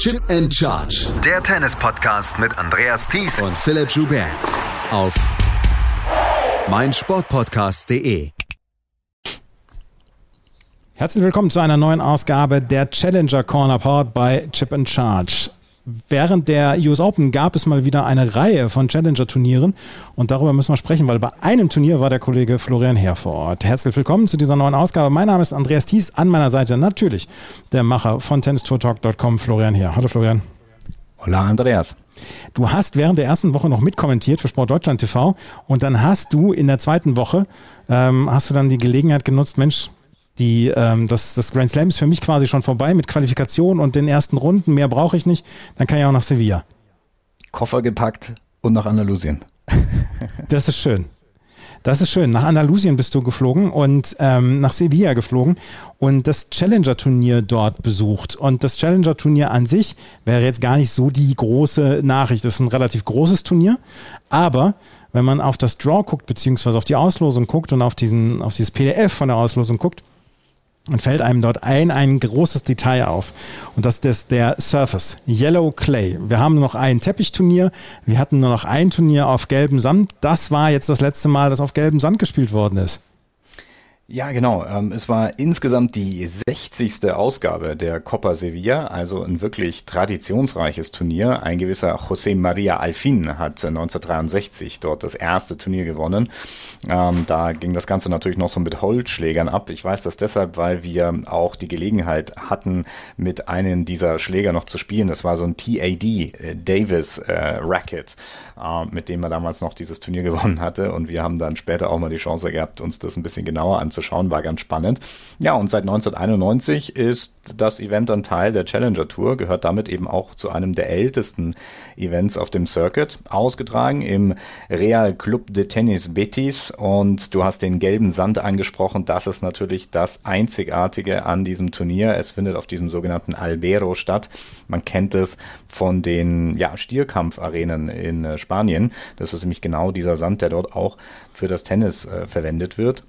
Chip and Charge. Der Tennis-Podcast mit Andreas Thies und Philipp Joubert. Auf meinsportpodcast.de. Herzlich willkommen zu einer neuen Ausgabe der Challenger Corner powered by Chip and Charge. Während der US Open gab es mal wieder eine Reihe von Challenger-Turnieren und darüber müssen wir sprechen, weil bei einem Turnier war der Kollege Florian Herr vor Ort. Herzlich willkommen zu dieser neuen Ausgabe. Mein Name ist Andreas Thies, an meiner Seite natürlich der Macher von tennistourtalk.com, Florian Herr. Hallo Florian. Hola Andreas. Du hast während der ersten Woche noch mitkommentiert für Sport Deutschland TV und dann hast du in der zweiten Woche, ähm, hast du dann die Gelegenheit genutzt, Mensch, die, ähm, das, das Grand Slam ist für mich quasi schon vorbei mit Qualifikation und den ersten Runden. Mehr brauche ich nicht. Dann kann ich auch nach Sevilla. Koffer gepackt und nach Andalusien. das ist schön. Das ist schön. Nach Andalusien bist du geflogen und ähm, nach Sevilla geflogen und das Challenger-Turnier dort besucht. Und das Challenger-Turnier an sich wäre jetzt gar nicht so die große Nachricht. Das ist ein relativ großes Turnier, aber wenn man auf das Draw guckt, beziehungsweise auf die Auslosung guckt und auf, diesen, auf dieses PDF von der Auslosung guckt, dann fällt einem dort ein, ein großes Detail auf. Und das ist der Surface, Yellow Clay. Wir haben nur noch ein Teppichturnier, wir hatten nur noch ein Turnier auf gelbem Sand. Das war jetzt das letzte Mal, dass auf gelbem Sand gespielt worden ist. Ja, genau. Ähm, es war insgesamt die 60. Ausgabe der Copa Sevilla, also ein wirklich traditionsreiches Turnier. Ein gewisser José María Alfin hat 1963 dort das erste Turnier gewonnen. Ähm, da ging das Ganze natürlich noch so mit Holzschlägern ab. Ich weiß das deshalb, weil wir auch die Gelegenheit hatten, mit einem dieser Schläger noch zu spielen. Das war so ein TAD, äh, Davis äh, Racket, äh, mit dem er damals noch dieses Turnier gewonnen hatte. Und wir haben dann später auch mal die Chance gehabt, uns das ein bisschen genauer anzuschauen anzuschauen, war ganz spannend. Ja, und seit 1991 ist das Event dann Teil der Challenger Tour, gehört damit eben auch zu einem der ältesten Events auf dem Circuit, ausgetragen im Real Club de Tennis Betis und du hast den gelben Sand angesprochen, das ist natürlich das Einzigartige an diesem Turnier. Es findet auf diesem sogenannten Albero statt. Man kennt es von den ja, Stierkampfarenen in äh, Spanien. Das ist nämlich genau dieser Sand, der dort auch für das Tennis äh, verwendet wird.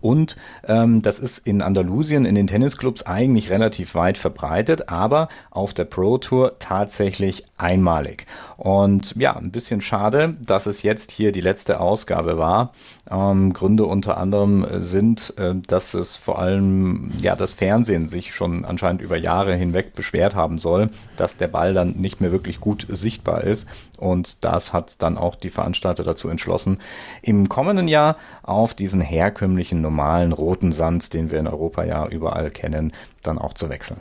Und ähm, das ist in Andalusien in den Tennisclubs eigentlich relativ weit verbreitet, aber auf der Pro Tour tatsächlich einmalig. Und ja, ein bisschen schade, dass es jetzt hier die letzte Ausgabe war. Ähm, Gründe unter anderem sind, äh, dass es vor allem ja das Fernsehen sich schon anscheinend über Jahre hinweg beschwert haben soll, dass der Ball dann nicht mehr wirklich gut sichtbar ist. Und das hat dann auch die Veranstalter dazu entschlossen, im kommenden Jahr auf diesen herkömmlichen normalen roten Sand, den wir in Europa ja überall kennen, dann auch zu wechseln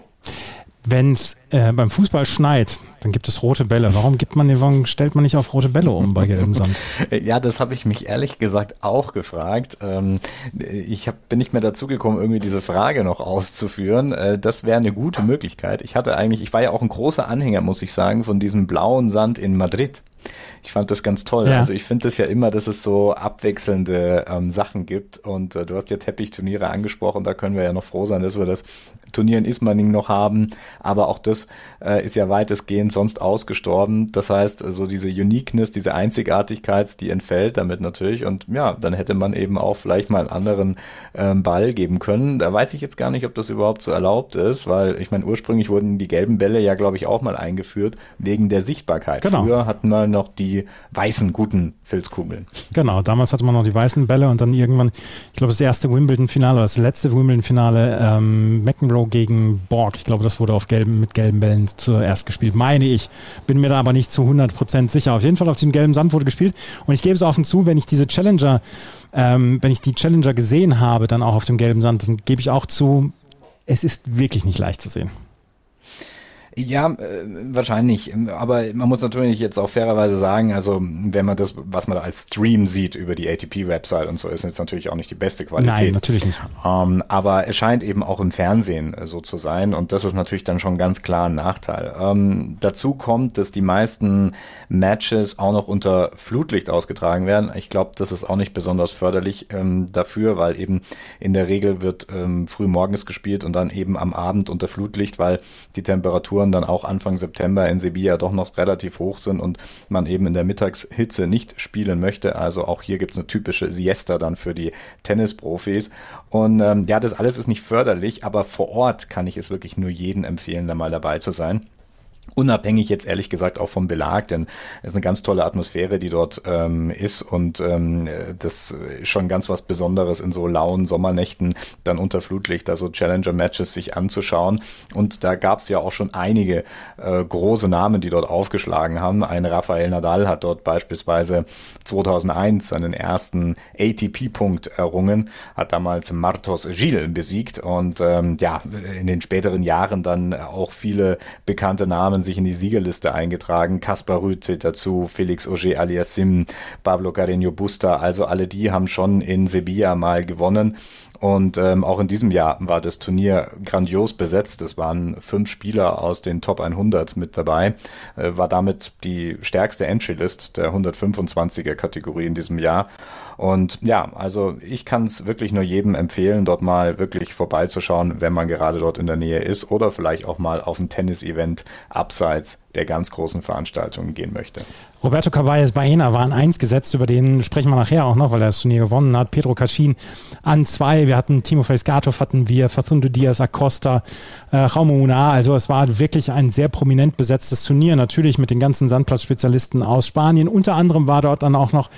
wenn es äh, beim Fußball schneit, dann gibt es rote Bälle. Warum gibt man, warum stellt man nicht auf rote Bälle um bei gelbem Sand? Ja, das habe ich mich ehrlich gesagt auch gefragt. Ähm, ich hab, bin nicht mehr dazu gekommen, irgendwie diese Frage noch auszuführen. Äh, das wäre eine gute Möglichkeit. Ich hatte eigentlich, ich war ja auch ein großer Anhänger, muss ich sagen, von diesem blauen Sand in Madrid. Ich fand das ganz toll. Ja. Also ich finde das ja immer, dass es so abwechselnde ähm, Sachen gibt. Und äh, du hast ja Teppichturniere angesprochen, da können wir ja noch froh sein, dass wir das Turnier in Ismaning noch haben. Aber auch das äh, ist ja weitestgehend sonst ausgestorben. Das heißt, so also diese Uniqueness, diese Einzigartigkeit, die entfällt damit natürlich. Und ja, dann hätte man eben auch vielleicht mal einen anderen ähm, Ball geben können. Da weiß ich jetzt gar nicht, ob das überhaupt so erlaubt ist, weil ich meine, ursprünglich wurden die gelben Bälle ja, glaube ich, auch mal eingeführt wegen der Sichtbarkeit. Genau. Früher hatten wir noch die weißen, guten Filzkugeln. Genau, damals hatte man noch die weißen Bälle und dann irgendwann, ich glaube, das erste Wimbledon-Finale, das letzte Wimbledon-Finale, ähm, McEnroe gegen Borg. Ich glaube, das wurde auf gelben, mit gelben Bällen zuerst gespielt, meine ich. Bin mir da aber nicht zu 100% sicher. Auf jeden Fall auf diesem gelben Sand wurde gespielt und ich gebe es offen zu, wenn ich diese Challenger, ähm, wenn ich die Challenger gesehen habe, dann auch auf dem gelben Sand, dann gebe ich auch zu, es ist wirklich nicht leicht zu sehen. Ja, äh, wahrscheinlich. Aber man muss natürlich jetzt auch fairerweise sagen, also wenn man das, was man da als Stream sieht über die ATP-Website und so, ist jetzt natürlich auch nicht die beste Qualität. Nein, natürlich nicht. Ähm, aber es scheint eben auch im Fernsehen äh, so zu sein und das ist natürlich dann schon ganz klar ein Nachteil. Ähm, dazu kommt, dass die meisten Matches auch noch unter Flutlicht ausgetragen werden. Ich glaube, das ist auch nicht besonders förderlich ähm, dafür, weil eben in der Regel wird ähm, früh morgens gespielt und dann eben am Abend unter Flutlicht, weil die Temperaturen Temperaturen dann auch Anfang September in Sevilla doch noch relativ hoch sind und man eben in der Mittagshitze nicht spielen möchte. Also auch hier gibt es eine typische Siesta dann für die Tennisprofis. Und ähm, ja, das alles ist nicht förderlich, aber vor Ort kann ich es wirklich nur jedem empfehlen, da mal dabei zu sein. Unabhängig jetzt ehrlich gesagt auch vom Belag, denn es ist eine ganz tolle Atmosphäre, die dort ähm, ist und ähm, das ist schon ganz was Besonderes in so lauen Sommernächten dann unter Flutlicht, also Challenger-Matches sich anzuschauen. Und da gab es ja auch schon einige äh, große Namen, die dort aufgeschlagen haben. Ein Rafael Nadal hat dort beispielsweise 2001 seinen ersten ATP-Punkt errungen, hat damals Martos Gil besiegt und ähm, ja, in den späteren Jahren dann auch viele bekannte Namen sich in die Siegerliste eingetragen. Kaspar Rüth zählt dazu, Felix Auger Aliassim, Pablo Carreño Busta, also alle die haben schon in Sevilla mal gewonnen. Und ähm, auch in diesem Jahr war das Turnier grandios besetzt. Es waren fünf Spieler aus den Top 100 mit dabei. Äh, war damit die stärkste Entry-List der 125er Kategorie in diesem Jahr. Und ja, also ich kann es wirklich nur jedem empfehlen, dort mal wirklich vorbeizuschauen, wenn man gerade dort in der Nähe ist oder vielleicht auch mal auf ein Tennis-Event abseits der ganz großen Veranstaltungen gehen möchte. Roberto Caballes Baena war an 1 gesetzt, über den sprechen wir nachher auch noch, weil er das Turnier gewonnen hat. Pedro Cachin an 2, wir hatten Timo Feiskatov, hatten wir Facundo Diaz Acosta, äh, Jaume Una, also es war wirklich ein sehr prominent besetztes Turnier, natürlich mit den ganzen Sandplatzspezialisten aus Spanien. Unter anderem war dort dann auch noch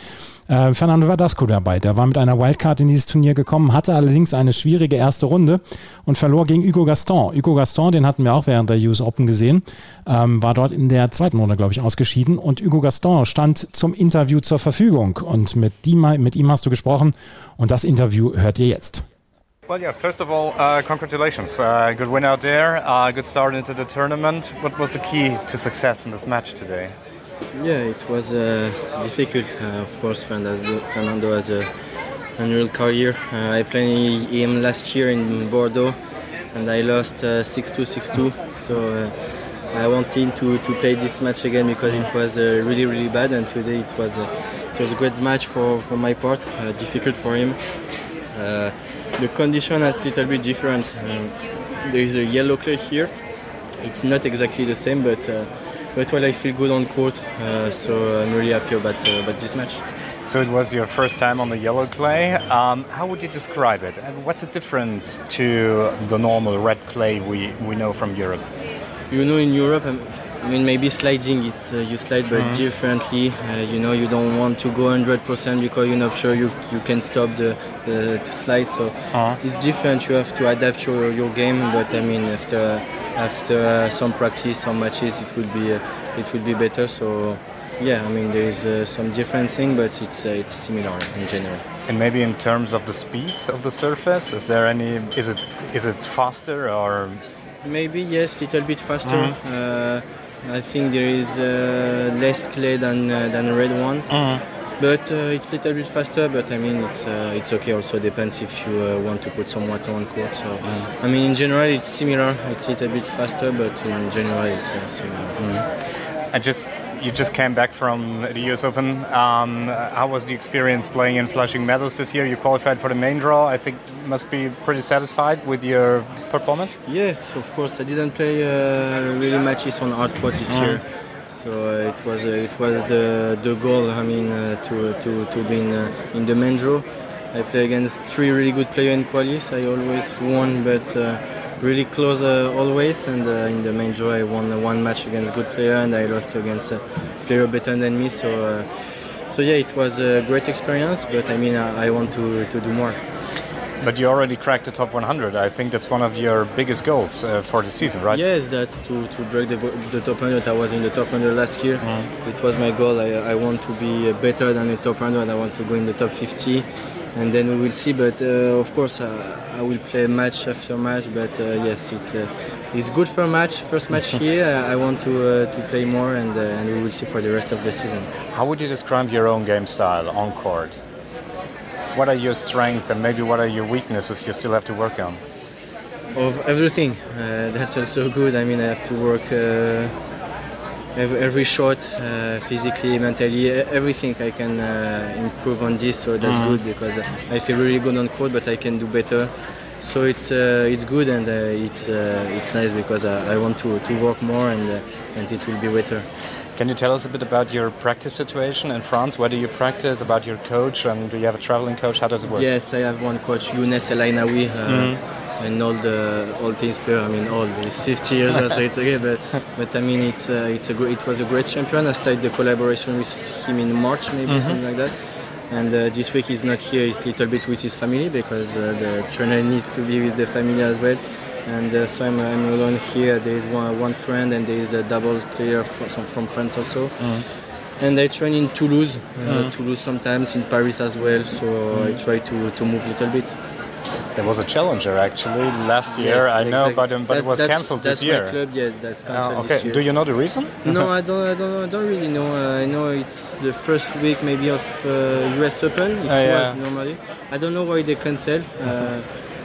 äh, Fernando Verdasco dabei. Der war mit einer Wildcard in dieses Turnier gekommen, hatte allerdings eine schwierige erste Runde und verlor gegen Hugo Gaston. Hugo Gaston, den hatten wir auch während der US Open gesehen, ähm, war dort in der zweiten Runde, glaube ich, ausgeschieden. Und Hugo Gaston stand zum Interview zur Verfügung. Und mit, die, mit ihm hast du gesprochen und das Interview hört ihr jetzt. Well, yeah, first of all, uh, congratulations. Uh, good win out there, uh, good start into the tournament. What was the key to success in this match today? Yeah, it was uh, difficult. Uh, of course, Fernando has a unreal career. Uh, I played him last year in Bordeaux, and I lost uh, 6-2, 6-2. So uh, I wanted to, to play this match again because it was uh, really, really bad. And today it was it was a great match for, for my part. difficult for him. the condition is a little bit different. Um, there is a yellow clay here. It's not exactly the same, but but well, I feel good on court, uh, so I'm really happy about uh, about this match. So it was your first time on the yellow clay. Um, how would you describe it? And what's the difference to the normal red clay we, we know from Europe? You know, in Europe, um, I mean, maybe sliding, it's uh, you slide, but mm -hmm. differently. Uh, you know, you don't want to go 100% because you're not sure you, you can stop the, the slide. So -huh. it's different. You have to adapt your, your game. But I mean, after after uh, some practice, some matches, it will be uh, it will be better. So yeah, I mean there is uh, some different thing, but it's it's similar in general. And maybe in terms of the speed of the surface, is there any? Is it is it faster or? Maybe yes, little bit faster. Mm -hmm. I think there is less clay than than a red one. Mm -hmm but uh, it's a little bit faster. But I mean, it's uh, it's okay. Also depends if you uh, want to put some water on court. So mm. I mean, in general, it's similar. It's a little bit faster, but in general, it's uh, similar. Mm. I just you just came back from the US Open. Um, how was the experience playing in Flushing Meadows this year? You qualified for the main draw. I think must be pretty satisfied with your performance. Yes, of course. I didn't play uh, really matches on hard court this mm. year. So uh, it was uh, it was the the goal. I mean uh, to to to be in in the main draw. I play against three really good players in qualis. I always won, but really close uh, always. And uh, in the main draw, I won one match against good player, and I lost against a player better than me. So, uh, so yeah, it was a great experience. But I mean, I, I want to to do more. But you already cracked the top 100. I think that's one of your biggest goals uh, for the season, right? Yes, that's to, to break the, the top 100. I was in the top 100 last year. Mm. It was my goal. I, I want to be better than the top 100. I want to go in the top 50, and then we will see. But uh, of course, uh, I will play match after match. But uh, yes, it's uh, it's good for a match. First match here. I want to uh, to play more, and and we will see for the rest of the season. How would you describe your own game style on court? What are your strengths and maybe what are your weaknesses you still have to work on? Of everything. Uh, that's also good. I mean, I have to work uh, every, every, shot, uh, physically, mentally, everything. I can uh, improve on this, so that's mm. good because I feel really good on court, but I can do better. So it's uh, it's good and uh, it's it's nice because I want to, to work more and and it will be better. Can you tell us a bit about your practice situation in France? Where do you practice? About your coach, and do you have a traveling coach? How does it work? Yes, I have one coach, Younes El Aynaoui. Uh, mm -hmm. an old uh, old tennis player. I mean, all He's 50 years old, so it's okay. But but I mean, it's uh, it's a great, it was a great champion. I started the collaboration with him in March, maybe mm-hmm. something like that. And uh, this week he's not here. He's a little bit with his family because uh, the trainer needs to be with the family as well. And uh, so I'm, I'm, alone here. There is one, one friend and there is a doubles player from, from France also. Mm-hmm. And I train in Toulouse, mm-hmm. Toulouse sometimes, in Paris as well. So mm-hmm. I try to, to move a little bit. There was a challenger actually last year. Yes, I know, but um, but that, it was cancelled this year. That's my club. Yes, that's ah, cancelled okay. this year. Do you know the reason? no, I don't. I don't. Know, I don't really know. Uh, I know it's the first week maybe of uh, US Open. It uh, was yeah. normally. I don't know why they cancel. Uh,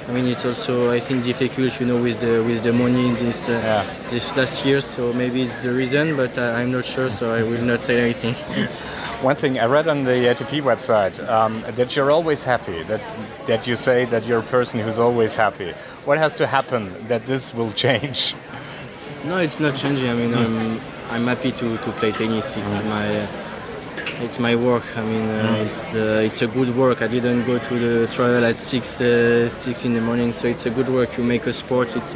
I mean, it's also I think difficult, you know, with the with the money in this uh, yeah. this last year. So maybe it's the reason, but uh, I'm not sure. So I will not say anything. One thing I read on the ATP website um, that you're always happy. That that you say that you're a person who's always happy. What has to happen that this will change? No, it's not changing. I mean, I'm I'm happy to, to play tennis. It's mm. my it's my work. I mean, uh, mm. it's uh, it's a good work. I didn't go to the trial at six uh, six in the morning, so it's a good work. You make a sport. It's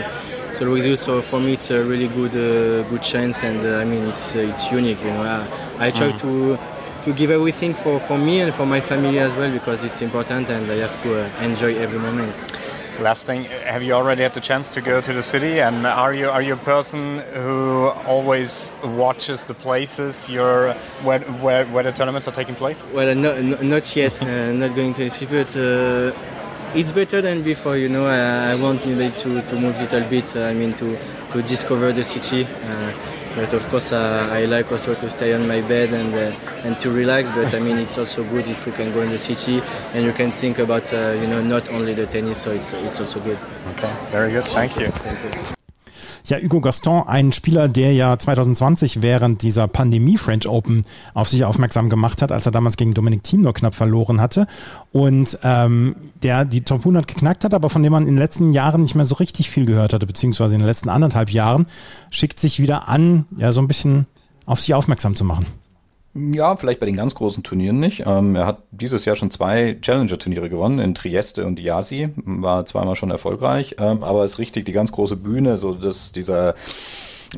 it's always good. So for me, it's a really good uh, good chance, and uh, I mean, it's it's unique. You know, I, I try mm. to to give everything for, for me and for my family as well because it's important and I have to uh, enjoy every moment. Last thing, have you already had the chance to go to the city? And are you are you a person who always watches the places where where, where the tournaments are taking place? Well, uh, no, not yet. uh, not going to the city, but uh, it's better than before. You know, I, I want maybe to, to move a little bit. Uh, I mean, to to discover the city. Uh, but of course, uh, I like also to stay on my bed and uh, and to relax. But I mean, it's also good if you can go in the city and you can think about uh, you know not only the tennis. So it's it's also good. Okay, very good. Thank you. Thank you. Ja, Hugo Gaston, ein Spieler, der ja 2020 während dieser Pandemie French Open auf sich aufmerksam gemacht hat, als er damals gegen Dominik Thiem nur knapp verloren hatte und ähm, der die Top 100 geknackt hat, aber von dem man in den letzten Jahren nicht mehr so richtig viel gehört hatte, beziehungsweise in den letzten anderthalb Jahren, schickt sich wieder an, ja, so ein bisschen auf sich aufmerksam zu machen. Ja, vielleicht bei den ganz großen Turnieren nicht. Ähm, er hat dieses Jahr schon zwei Challenger-Turniere gewonnen, in Trieste und Iasi, war zweimal schon erfolgreich, ähm, aber ist richtig die ganz große Bühne, so dass dieser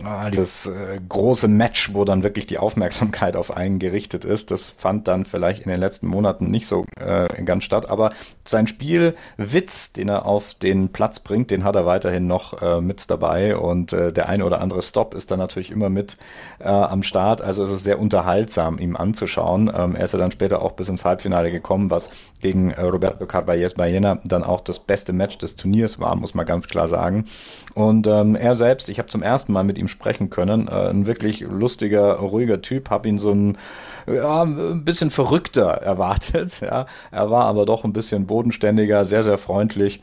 ah, dieses äh, große Match, wo dann wirklich die Aufmerksamkeit auf einen gerichtet ist, das fand dann vielleicht in den letzten Monaten nicht so äh, ganz statt. Aber sein Spielwitz, den er auf den Platz bringt, den hat er weiterhin noch äh, mit dabei und äh, der eine oder andere Stop ist dann natürlich immer mit äh, am Start. Also es ist sehr unterhaltsam, ihm anzuschauen. Ähm, er ist ja dann später auch bis ins Halbfinale gekommen, was gegen äh, Roberto Carballes Baena dann auch das beste Match des Turniers war, muss man ganz klar sagen. Und ähm, er selbst, ich habe zum ersten Mal mit ihm sprechen können, äh, ein wirklich lustiger, ruhiger Typ, habe ihn so ein ja, ein bisschen verrückter erwartet. Ja. Er war aber doch ein bisschen bodenständiger, sehr, sehr freundlich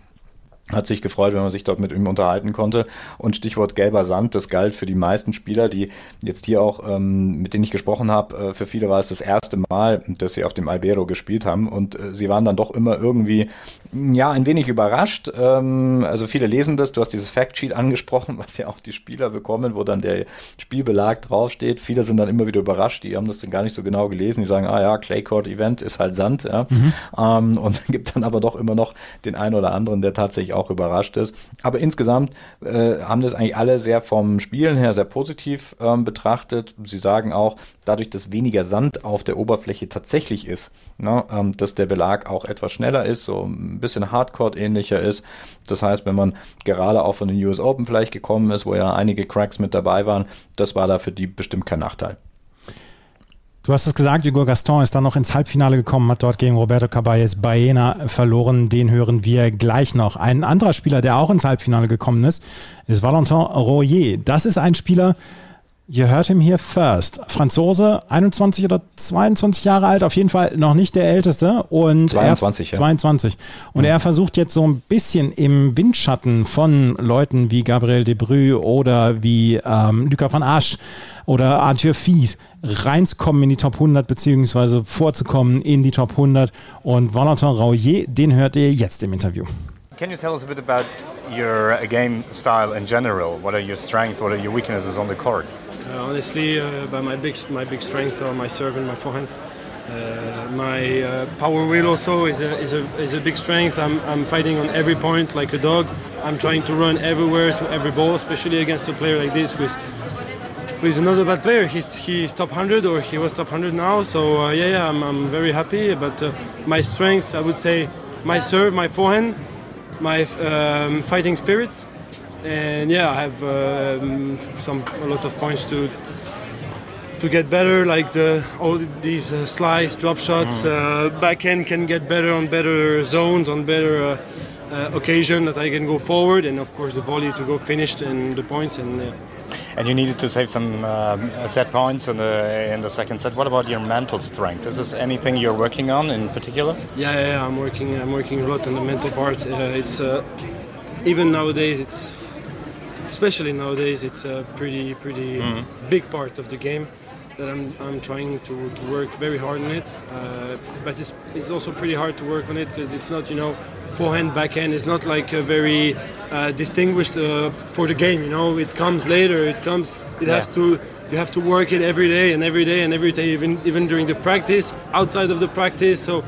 hat sich gefreut, wenn man sich dort mit ihm unterhalten konnte. Und Stichwort gelber Sand, das galt für die meisten Spieler, die jetzt hier auch, ähm, mit denen ich gesprochen habe, äh, für viele war es das erste Mal, dass sie auf dem Albero gespielt haben. Und äh, sie waren dann doch immer irgendwie, ja, ein wenig überrascht. Ähm, also viele lesen das, du hast dieses Factsheet angesprochen, was ja auch die Spieler bekommen, wo dann der Spielbelag draufsteht. Viele sind dann immer wieder überrascht, die haben das dann gar nicht so genau gelesen. Die sagen, ah ja, Clay Court Event ist halt Sand. Ja. Mhm. Ähm, und gibt dann aber doch immer noch den einen oder anderen, der tatsächlich auch überrascht ist. Aber insgesamt äh, haben das eigentlich alle sehr vom Spielen her sehr positiv ähm, betrachtet. Sie sagen auch, dadurch, dass weniger Sand auf der Oberfläche tatsächlich ist, ne, ähm, dass der Belag auch etwas schneller ist, so ein bisschen Hardcore-ähnlicher ist. Das heißt, wenn man gerade auch von den US Open vielleicht gekommen ist, wo ja einige Cracks mit dabei waren, das war da für die bestimmt kein Nachteil. Du hast es gesagt, Hugo Gaston ist dann noch ins Halbfinale gekommen, hat dort gegen Roberto Caballes Baena verloren. Den hören wir gleich noch. Ein anderer Spieler, der auch ins Halbfinale gekommen ist, ist Valentin Royer. Das ist ein Spieler, ihr hört him hier first. Franzose, 21 oder 22 Jahre alt, auf jeden Fall noch nicht der älteste. Und 22, er, ja. 22. Und ja. er versucht jetzt so ein bisschen im Windschatten von Leuten wie Gabriel Debrü oder wie ähm, Luca van Asch oder Arthur Fies reinzukommen in die Top 100 beziehungsweise vorzukommen in die Top 100. Und Valentin Rauier, den hört ihr jetzt im Interview. Can you tell us a bit about your uh, game style in general? What are your strengths? What are your weaknesses on the court? Uh, honestly, uh, by my big my big strengths are my serve and my forehand. Uh, my uh, power wheel also is a, is, a, is a big strength. I'm, I'm fighting on every point like a dog. I'm trying to run everywhere to every ball, especially against a player like this with with another bad player. He's he's top 100 or he was top 100 now. So uh, yeah, yeah, I'm, I'm very happy. But uh, my strengths, I would say, my serve, my forehand, my um, fighting spirit, and yeah, I have um, some a lot of points to to get better. Like the all these uh, slice, drop shots, mm. uh, backhand can get better on better zones, on better uh, uh, occasion that I can go forward, and of course the volley to go finished and the points and. Uh, and you needed to save some um, set points in the in the second set. What about your mental strength? Is this anything you're working on in particular? Yeah, yeah, yeah I'm working. I'm working a lot on the mental part. Uh, it's even nowadays. It's especially nowadays. It's a pretty pretty mm. big part of the game that I'm, I'm trying to, to work very hard on it. Uh, but it's, it's also pretty hard to work on it because it's not, you know, forehand, backhand is not like a very uh, distinguished uh, for the game. You know, it comes later. It comes. It yeah. has to. You have to work it every day and every day and every day, even even during the practice, outside of the practice. So,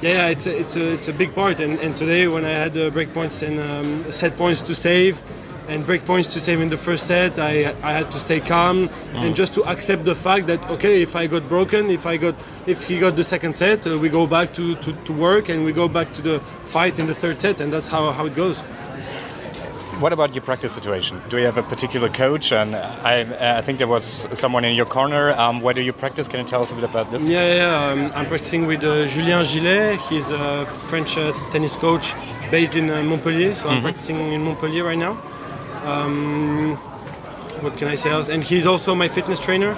yeah, it's a, it's a, it's a big part. And, and today, when I had uh, break points and um, set points to save, and break points to save in the first set. I, I had to stay calm mm. and just to accept the fact that okay, if I got broken, if I got if he got the second set, uh, we go back to, to, to work and we go back to the fight in the third set, and that's how, how it goes. What about your practice situation? Do you have a particular coach? And I, I think there was someone in your corner. Um, where do you practice? Can you tell us a bit about this? Yeah, yeah. Um, I'm practicing with uh, Julien Gillet. He's a French uh, tennis coach based in uh, Montpellier. So mm -hmm. I'm mm-hmm. practicing in Montpellier right now. Um, what can I say else? And he's also my fitness trainer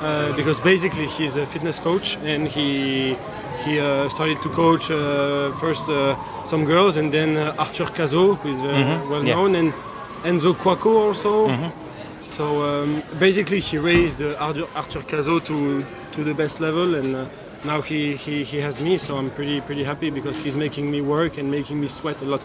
uh, because basically he's a fitness coach and he he uh, started to coach uh, first uh, some girls and then uh, Arthur Cazaux, who is very mm-hmm. well known, yeah. and Enzo Couacaud also. Mm-hmm. So um, basically, he raised uh, Arthur, Arthur Cazaux to to the best level and now he, he, he has me, so I'm pretty pretty happy because he's making me work and making me sweat a lot.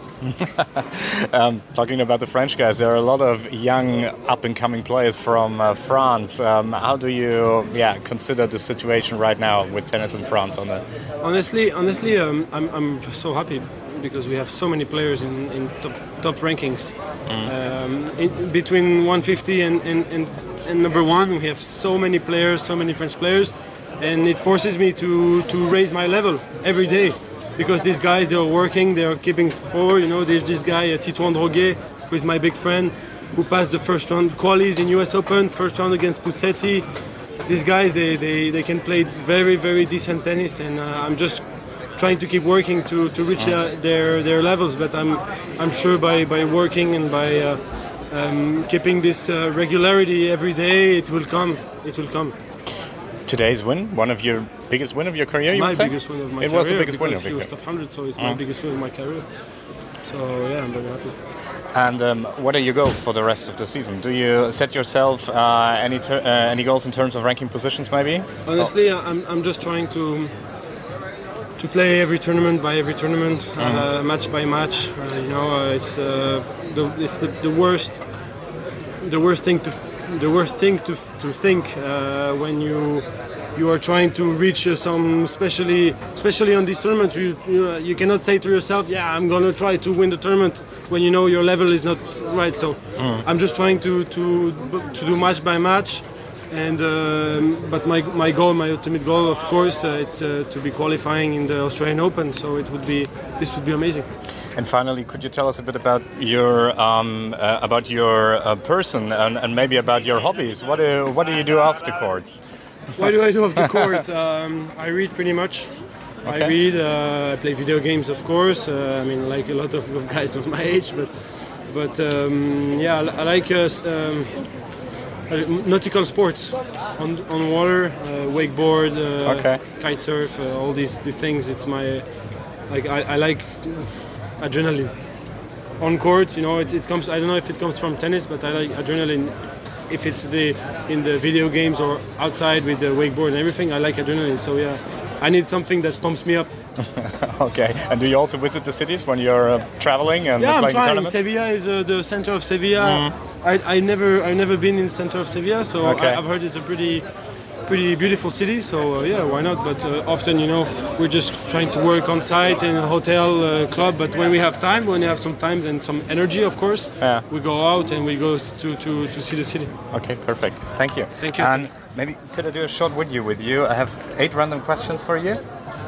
um, talking about the French guys, there are a lot of young up and coming players from uh, France. Um, how do you yeah consider the situation right now with tennis in France on the? Honestly, honestly, um, I'm I'm so happy because we have so many players in, in top, top rankings. Mm. In, between 150 and, and, and, and number one, we have so many players, so many French players and it forces me to to raise my level every day because these guys they are working they are keeping forward you know there's this guy uh, Titouan Droguet who is my big friend who passed the first round qualies in US Open first round against Pusetti these guys they, they, they can play very very decent tennis and uh, I'm just trying to keep working to, to reach uh, their their levels but I'm I'm sure by, by working and by uh, um, keeping this uh, regularity every day it will come it will come today's win? One of your biggest win of your career? You my would say? biggest win of my it career. It was the biggest win of your career. top 100, so it's my mm. biggest win of my career. So yeah, I'm very happy. And um, what are your goals for the rest of the season? Do you set yourself uh, any uh, any goals in terms of ranking positions, maybe? Honestly, oh. I'm, I'm just trying to to play every tournament by every tournament, mm. uh, mm-hmm. match by match. Uh, you know, uh, it's uh, the it's the, the worst the worst thing to the worst thing to, to think uh, when you you are trying to reach uh, some especially especially on these tournaments you, you, uh, you cannot say to yourself yeah i'm gonna try to win the tournament when you know your level is not right. So mm. i'm just trying to to to do match by match and um, but my, my goal my ultimate goal of course uh, it's uh, to be qualifying in the australian open. So it would be this would be amazing and finally, could you tell us a bit about your um, uh, about your uh, person and, and, maybe about your hobbies? What do what do you do off the courts? what do I do off the court? Um, I read pretty much. Okay. I read. Uh, I play video games, of course. Uh, I mean, like a lot of, of, guys of my age, but but um, yeah, I, I like uh, um, uh, nautical sports on on water, wakeboard, okay. kite surf, all these, these things. It's my like I, I like adrenaline. On court, you know, it, it comes. I don't know if it comes from tennis, but I like adrenaline. If it's the in the video games or outside with the wakeboard and everything, I like adrenaline. So yeah, I need something that pumps me up. okay. And do you also visit the cities when you're uh, traveling and yeah, playing I'm tournaments? Sevilla is uh, the center of Sevilla. Mm. I, I never I've never been in the center of Sevilla, so okay. I, have heard it's a pretty pretty beautiful city, so uh, yeah, why not? But uh, often, you know, we're just trying to work on site in a hotel uh, club. But when we have time, when we have some time and some energy, of course, yeah. we go out and we go to, to, to see the city. Okay, perfect. Thank you. Thank you. And maybe could I do a short video with you? I have eight random questions for you.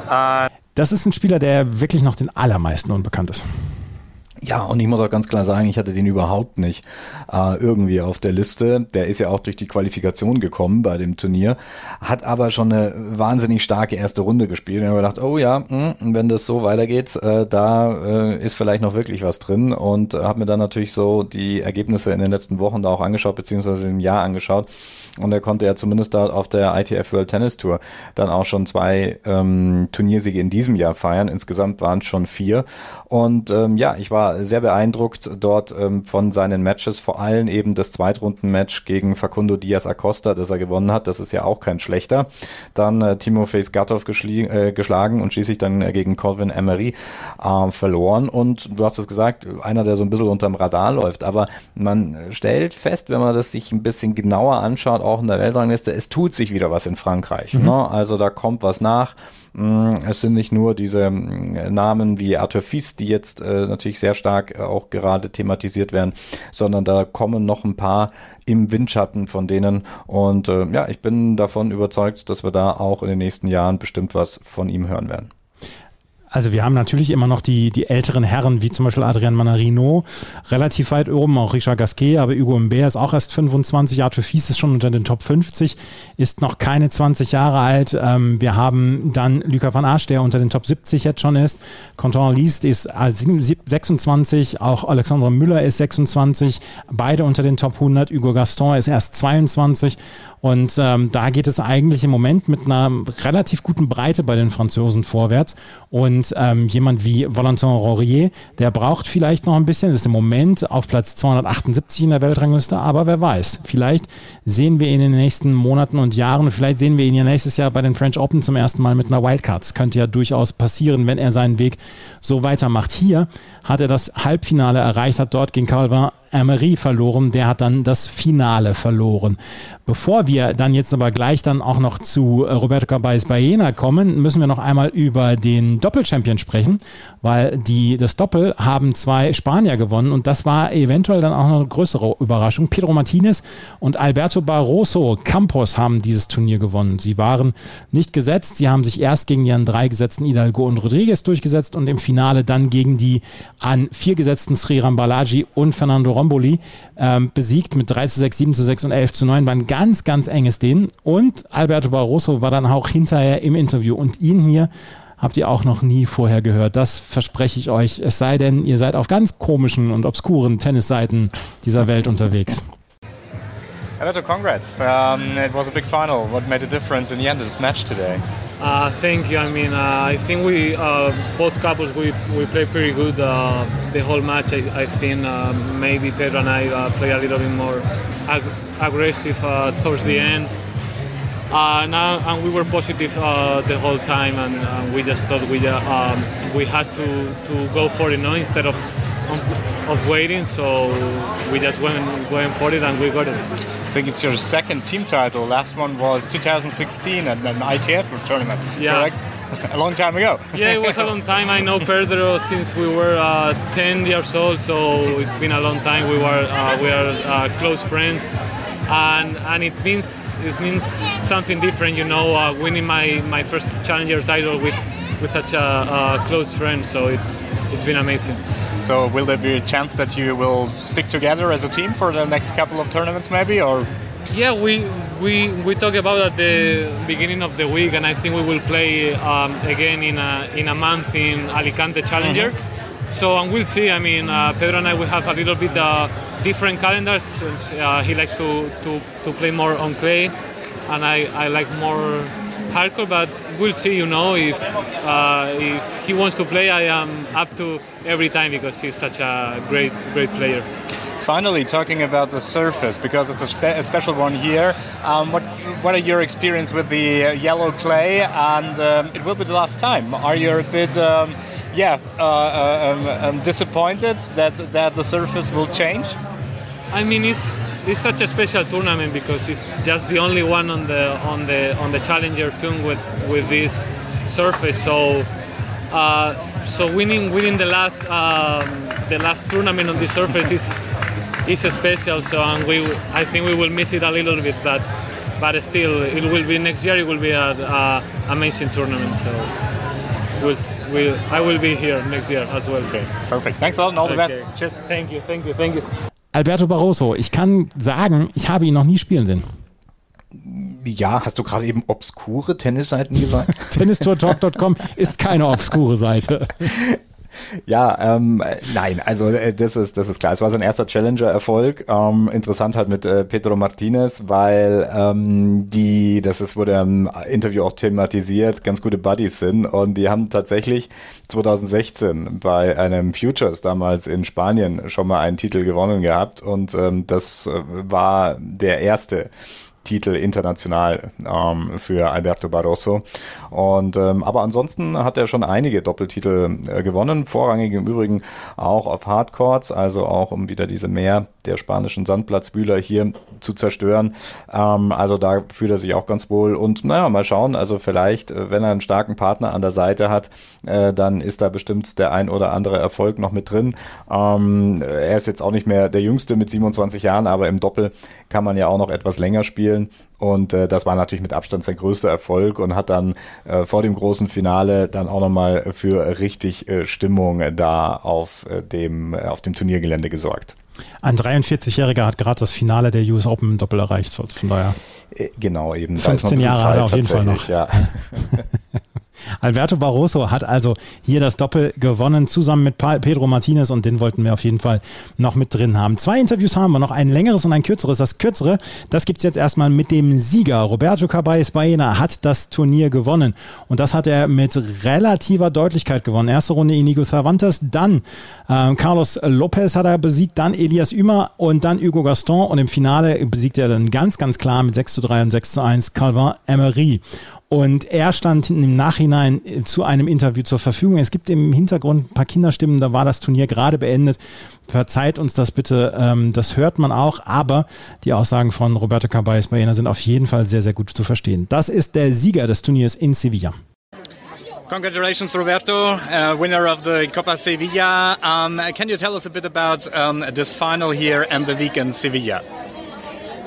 Uh, das ist ein Spieler, der wirklich noch den allermeisten unbekannt ist. Ja, und ich muss auch ganz klar sagen, ich hatte den überhaupt nicht äh, irgendwie auf der Liste. Der ist ja auch durch die Qualifikation gekommen bei dem Turnier, hat aber schon eine wahnsinnig starke erste Runde gespielt. Und ich habe gedacht, oh ja, mh, hm, wenn das so weitergeht, äh, da äh, ist vielleicht noch wirklich was drin. Und habe mir dann natürlich so die Ergebnisse in den letzten Wochen da auch angeschaut, beziehungsweise im Jahr angeschaut. Und er konnte ja zumindest da auf der ITF World Tennis Tour dann auch schon zwei ähm, Turniersiege in diesem Jahr feiern. Insgesamt waren es schon vier. Und ähm, ja, ich war sehr beeindruckt dort ähm, von seinen Matches, vor allem eben das Zweitrunden-Match gegen Facundo Diaz Acosta, das er gewonnen hat. Das ist ja auch kein schlechter. Dann äh, Timofey Skatov äh, geschlagen und schließlich dann äh, gegen Colvin Emery äh, verloren. Und du hast es gesagt, einer, der so ein bisschen unterm Radar läuft. Aber man stellt fest, wenn man das sich ein bisschen genauer anschaut, auch in der Weltrangliste, es tut sich wieder was in Frankreich. Mhm. Ne? Also da kommt was nach. Mm, es sind nicht nur diese mm, Namen wie Arthur Fies, die jetzt äh, natürlich sehr stark äh, auch gerade thematisiert werden, sondern da kommen noch ein paar im Windschatten von denen. Und äh, ja, ich bin davon überzeugt, dass wir da auch in den nächsten Jahren bestimmt was von ihm hören werden. Also wir haben natürlich immer noch die, die älteren Herren, wie zum Beispiel Adrian Manarino, relativ weit oben, auch Richard Gasquet, aber Hugo Mbert ist auch erst 25, Arthur Fies ist schon unter den Top 50, ist noch keine 20 Jahre alt. Ähm, wir haben dann Luca van Asch, der unter den Top 70 jetzt schon ist. Quentin Liest ist 26, auch Alexandre Müller ist 26, beide unter den Top 100. Hugo Gaston ist erst 22 und ähm, da geht es eigentlich im Moment mit einer relativ guten Breite bei den Franzosen vorwärts. Und ähm, jemand wie Valentin Rorier, der braucht vielleicht noch ein bisschen, ist im Moment auf Platz 278 in der Weltrangliste, aber wer weiß, vielleicht sehen wir ihn in den nächsten Monaten und Jahren, vielleicht sehen wir ihn ja nächstes Jahr bei den French Open zum ersten Mal mit einer Wildcard. Das könnte ja durchaus passieren, wenn er seinen Weg so weitermacht. Hier hat er das Halbfinale erreicht, hat dort gegen Calvin Emery verloren, der hat dann das Finale verloren. Bevor wir dann jetzt aber gleich dann auch noch zu äh, Roberto Cabais Baena kommen, müssen wir noch einmal über den Doppelchampion sprechen, weil die, das Doppel haben zwei Spanier gewonnen und das war eventuell dann auch noch eine größere Überraschung. Pedro Martinez und Alberto Barroso Campos haben dieses Turnier gewonnen. Sie waren nicht gesetzt, sie haben sich erst gegen an drei gesetzten Hidalgo und Rodriguez durchgesetzt und im Finale dann gegen die an vier gesetzten Sriram Balaji und Fernando Romboli ähm, besiegt mit 3 zu 6, 7 zu 6 und 11 zu 9. War ein ganz, ganz enges Ding. Und Alberto Barroso war dann auch hinterher im Interview. Und ihn hier habt ihr auch noch nie vorher gehört. Das verspreche ich euch. Es sei denn, ihr seid auf ganz komischen und obskuren Tennisseiten dieser Welt unterwegs. Alberto, congrats. Um, it was a big final. What made a difference in the end of this match today? Uh, thank you. I mean, uh, I think we uh, both couples we we played pretty good uh, the whole match. I, I think uh, maybe Pedro and I uh, played a little bit more ag- aggressive towards the end. now, and we were positive the whole time, and we just thought we um, we had to, to go for it, no, instead of of waiting. So we just went went for it, and we got it. I think it's your second team title. Last one was 2016 at an ITF tournament. Yeah. Correct? a long time ago. yeah, it was a long time. I know Pedro since we were uh, 10 years old, so it's been a long time. We were uh, we are uh, close friends, and and it means it means something different. You know, uh, winning my my first challenger title with with such a, a close friend. So it's it's been amazing. So will there be a chance that you will stick together as a team for the next couple of tournaments, maybe, or? Yeah, we we we talked about at the beginning of the week, and I think we will play um, again in a in a month in Alicante Challenger. Mm-hmm. So and we'll see. I mean, uh, Pedro and I will have a little bit uh, different calendars. Since, uh, he likes to, to to play more on clay, and I I like more hard court. But we'll see. You know, if uh, if he wants to play, I am up to every time because he's such a great great player. Finally, talking about the surface because it's a, spe a special one here. Um, what what are your experience with the uh, yellow clay? And um, it will be the last time. Are you a bit um, yeah uh, uh um, um, disappointed that that the surface will change? I mean, it's it's such a special tournament because it's just the only one on the on the on the challenger tour with with this surface. So uh, so winning winning the last um, the last tournament on this surface is is special. So and we I think we will miss it a little bit, but but still it will be next year. It will be a, a amazing tournament. So. We'll, we'll, I will be here next year as well. Okay, perfect. Thanks a lot and all the best. Cheers. Thank you, thank you, thank you. Alberto Barroso, ich kann sagen, ich habe ihn noch nie spielen sehen. Ja, hast du gerade eben obskure Tennisseiten gesagt? Tennistourtalk.com ist keine obskure Seite. Ja, ähm, nein, also äh, das ist das ist klar. Es war sein erster Challenger-Erfolg. Ähm, interessant halt mit äh, Pedro Martinez, weil ähm, die, das ist, wurde im Interview auch thematisiert, ganz gute Buddies sind und die haben tatsächlich 2016 bei einem Futures damals in Spanien schon mal einen Titel gewonnen gehabt und ähm, das äh, war der erste Titel international ähm, für Alberto Barroso. Und ähm, aber ansonsten hat er schon einige Doppeltitel äh, gewonnen, vorrangig im Übrigen auch auf Hardcourts, also auch um wieder diese Meer der spanischen Sandplatzbühler hier zu zerstören. Ähm, also da fühlt er sich auch ganz wohl. Und naja, mal schauen. Also vielleicht, äh, wenn er einen starken Partner an der Seite hat, äh, dann ist da bestimmt der ein oder andere Erfolg noch mit drin. Ähm, er ist jetzt auch nicht mehr der Jüngste mit 27 Jahren, aber im Doppel kann man ja auch noch etwas länger spielen. Und äh, das war natürlich mit Abstand sein größter Erfolg und hat dann äh, vor dem großen Finale dann auch nochmal für richtig äh, Stimmung da auf, äh, dem, äh, auf dem Turniergelände gesorgt. Ein 43-Jähriger hat gerade das Finale der US Open Doppel erreicht, von daher. Äh, genau, eben. 15 Jahre hat er auf jeden Fall noch. Ja. Alberto Barroso hat also hier das Doppel gewonnen, zusammen mit Pedro Martinez und den wollten wir auf jeden Fall noch mit drin haben. Zwei Interviews haben wir noch, ein längeres und ein kürzeres. Das kürzere, das gibt es jetzt erstmal mit dem Sieger. Roberto Caballés Baena hat das Turnier gewonnen und das hat er mit relativer Deutlichkeit gewonnen. Erste Runde Inigo Cervantes, dann äh, Carlos Lopez hat er besiegt, dann Elias Ümer und dann Hugo Gaston und im Finale besiegt er dann ganz, ganz klar mit 6 zu 3 und 6 zu 1 Calvin Emery. Und er stand im Nachhinein zu einem Interview zur Verfügung. Es gibt im Hintergrund ein paar Kinderstimmen, da war das Turnier gerade beendet. Verzeiht uns das bitte, ähm, das hört man auch, aber die Aussagen von Roberto Caballés Baena sind auf jeden Fall sehr, sehr gut zu verstehen. Das ist der Sieger des Turniers in Sevilla. Congratulations, Roberto, uh, winner of the Copa Sevilla. Um, can you tell us a bit about um, this final here and the week in Sevilla?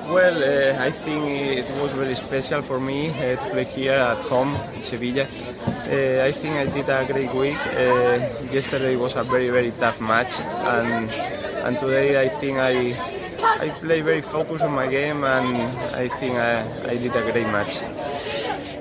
Well, uh, I think it was very special for me uh, to play here at home in Sevilla. Uh, I think I did a great week. Uh, yesterday was a very, very tough match, and and today I think I I play very focused on my game, and I think I, I did a great match.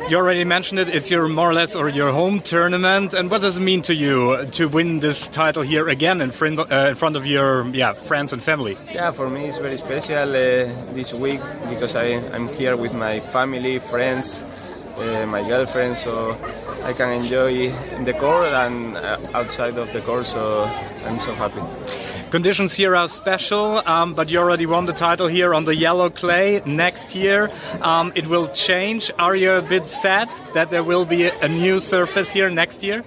You already mentioned it. It's your more or less or your home tournament. And what does it mean to you to win this title here again in front, uh, in front of your yeah friends and family? Yeah, for me it's very special uh, this week because I, I'm here with my family, friends, uh, my girlfriend, so I can enjoy the court and uh, outside of the court. So I'm so happy. Conditions here are special, um, but you already won the title here on the yellow clay. Next year, um, it will change. Are you a bit sad that there will be a new surface here next year?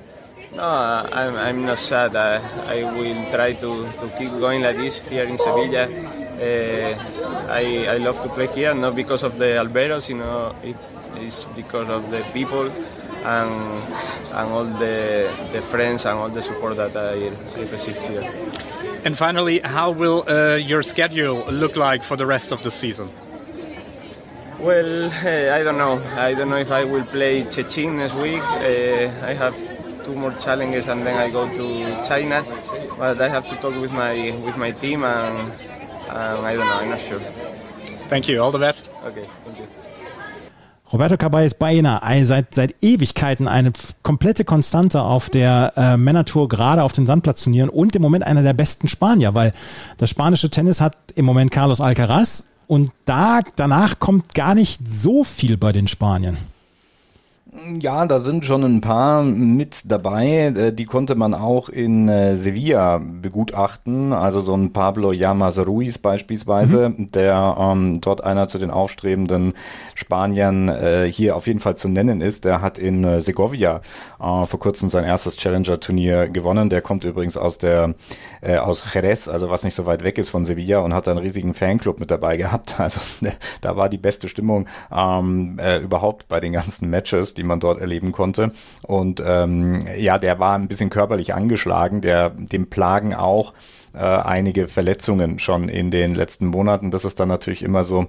No, I'm, I'm not sad. I, I will try to, to keep going like this here in Sevilla. Uh, I, I love to play here, not because of the Alberos, you know, it, it's because of the people and, and all the, the friends and all the support that I, I receive here. And finally, how will uh, your schedule look like for the rest of the season? Well, uh, I don't know. I don't know if I will play Szczecin next week. Uh, I have two more challenges and then I go to China. But I have to talk with my with my team and, and I don't know. I'm not sure. Thank you. All the best. Okay. Thank you. Roberto Caballes Baena, seit, seit Ewigkeiten eine komplette Konstante auf der äh, Männertour, gerade auf den Sandplatzturnieren und im Moment einer der besten Spanier, weil das spanische Tennis hat im Moment Carlos Alcaraz und da, danach kommt gar nicht so viel bei den Spaniern. Ja, da sind schon ein paar mit dabei. Äh, die konnte man auch in äh, Sevilla begutachten. Also so ein Pablo Llamas Ruiz beispielsweise, mhm. der ähm, dort einer zu den aufstrebenden Spaniern äh, hier auf jeden Fall zu nennen ist. Der hat in äh, Segovia äh, vor kurzem sein erstes Challenger-Turnier gewonnen. Der kommt übrigens aus der äh, aus Jerez, also was nicht so weit weg ist von Sevilla und hat einen riesigen Fanclub mit dabei gehabt. Also da war die beste Stimmung ähm, äh, überhaupt bei den ganzen Matches, die man dort erleben konnte. Und ähm, ja, der war ein bisschen körperlich angeschlagen. Der dem plagen auch äh, einige Verletzungen schon in den letzten Monaten. Das ist dann natürlich immer so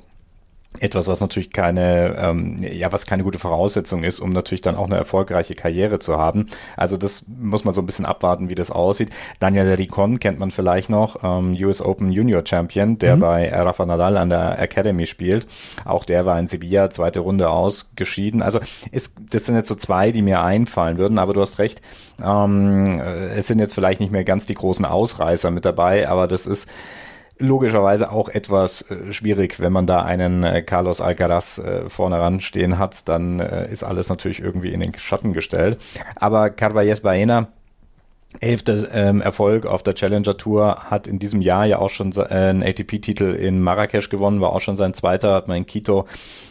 etwas, was natürlich keine, ähm, ja, was keine gute Voraussetzung ist, um natürlich dann auch eine erfolgreiche Karriere zu haben. Also das muss man so ein bisschen abwarten, wie das aussieht. Daniel Ricon kennt man vielleicht noch, ähm, US Open Junior Champion, der mhm. bei Rafa Nadal an der Academy spielt. Auch der war in Sevilla, zweite Runde ausgeschieden. Also ist, das sind jetzt so zwei, die mir einfallen würden, aber du hast recht, ähm, es sind jetzt vielleicht nicht mehr ganz die großen Ausreißer mit dabei, aber das ist logischerweise auch etwas äh, schwierig, wenn man da einen äh, Carlos Alcaraz äh, vorne ran stehen hat, dann äh, ist alles natürlich irgendwie in den Schatten gestellt. Aber Carvalles Baena, elfter ähm, Erfolg auf der Challenger Tour, hat in diesem Jahr ja auch schon äh, einen ATP-Titel in Marrakesch gewonnen, war auch schon sein zweiter, hat man in Quito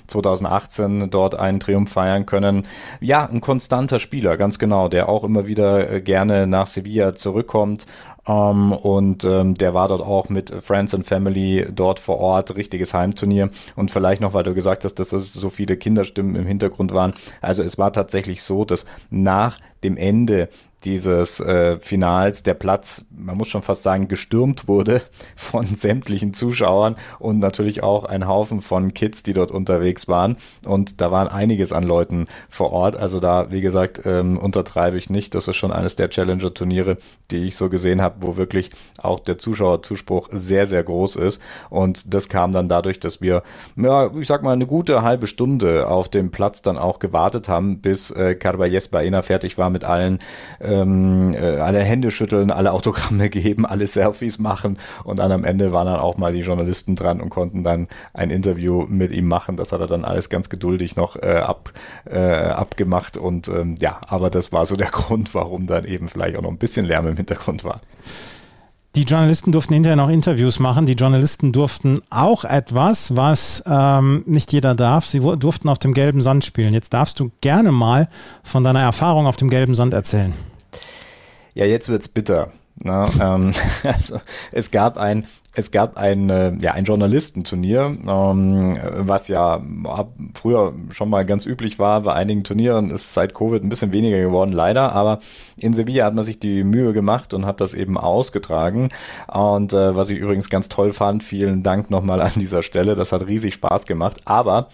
2018 dort einen Triumph feiern können. Ja, ein konstanter Spieler, ganz genau, der auch immer wieder äh, gerne nach Sevilla zurückkommt um, ähm, und ähm, der war dort auch mit Friends and Family dort vor Ort, richtiges Heimturnier. Und vielleicht noch, weil du gesagt hast, dass das so viele Kinderstimmen im Hintergrund waren. Also es war tatsächlich so, dass nach dem Ende dieses äh, Finals der Platz, man muss schon fast sagen, gestürmt wurde von sämtlichen Zuschauern und natürlich auch ein Haufen von Kids, die dort unterwegs waren. Und da waren einiges an Leuten vor Ort. Also da, wie gesagt, ähm, untertreibe ich nicht. Das ist schon eines der Challenger-Turniere, die ich so gesehen habe, wo wirklich auch der Zuschauerzuspruch sehr, sehr groß ist. Und das kam dann dadurch, dass wir, ja, ich sag mal, eine gute halbe Stunde auf dem Platz dann auch gewartet haben, bis äh, Carvalles Baena fertig war mit allen ähm, äh, alle Hände schütteln, alle Autogramme geben, alle Selfies machen und dann am Ende waren dann auch mal die Journalisten dran und konnten dann ein Interview mit ihm machen. Das hat er dann alles ganz geduldig noch äh, ab, äh, abgemacht und ähm, ja, aber das war so der Grund, warum dann eben vielleicht auch noch ein bisschen Lärm im Hintergrund war. Die Journalisten durften hinterher noch Interviews machen. Die Journalisten durften auch etwas, was ähm, nicht jeder darf. Sie durften auf dem gelben Sand spielen. Jetzt darfst du gerne mal von deiner Erfahrung auf dem gelben Sand erzählen. Ja, jetzt wird's bitter. Na, ähm, also es gab ein es gab ein, äh, ja, ein Journalistenturnier, ähm, was ja früher schon mal ganz üblich war. Bei einigen Turnieren ist seit Covid ein bisschen weniger geworden, leider. Aber in Sevilla hat man sich die Mühe gemacht und hat das eben ausgetragen. Und äh, was ich übrigens ganz toll fand, vielen Dank nochmal an dieser Stelle. Das hat riesig Spaß gemacht. Aber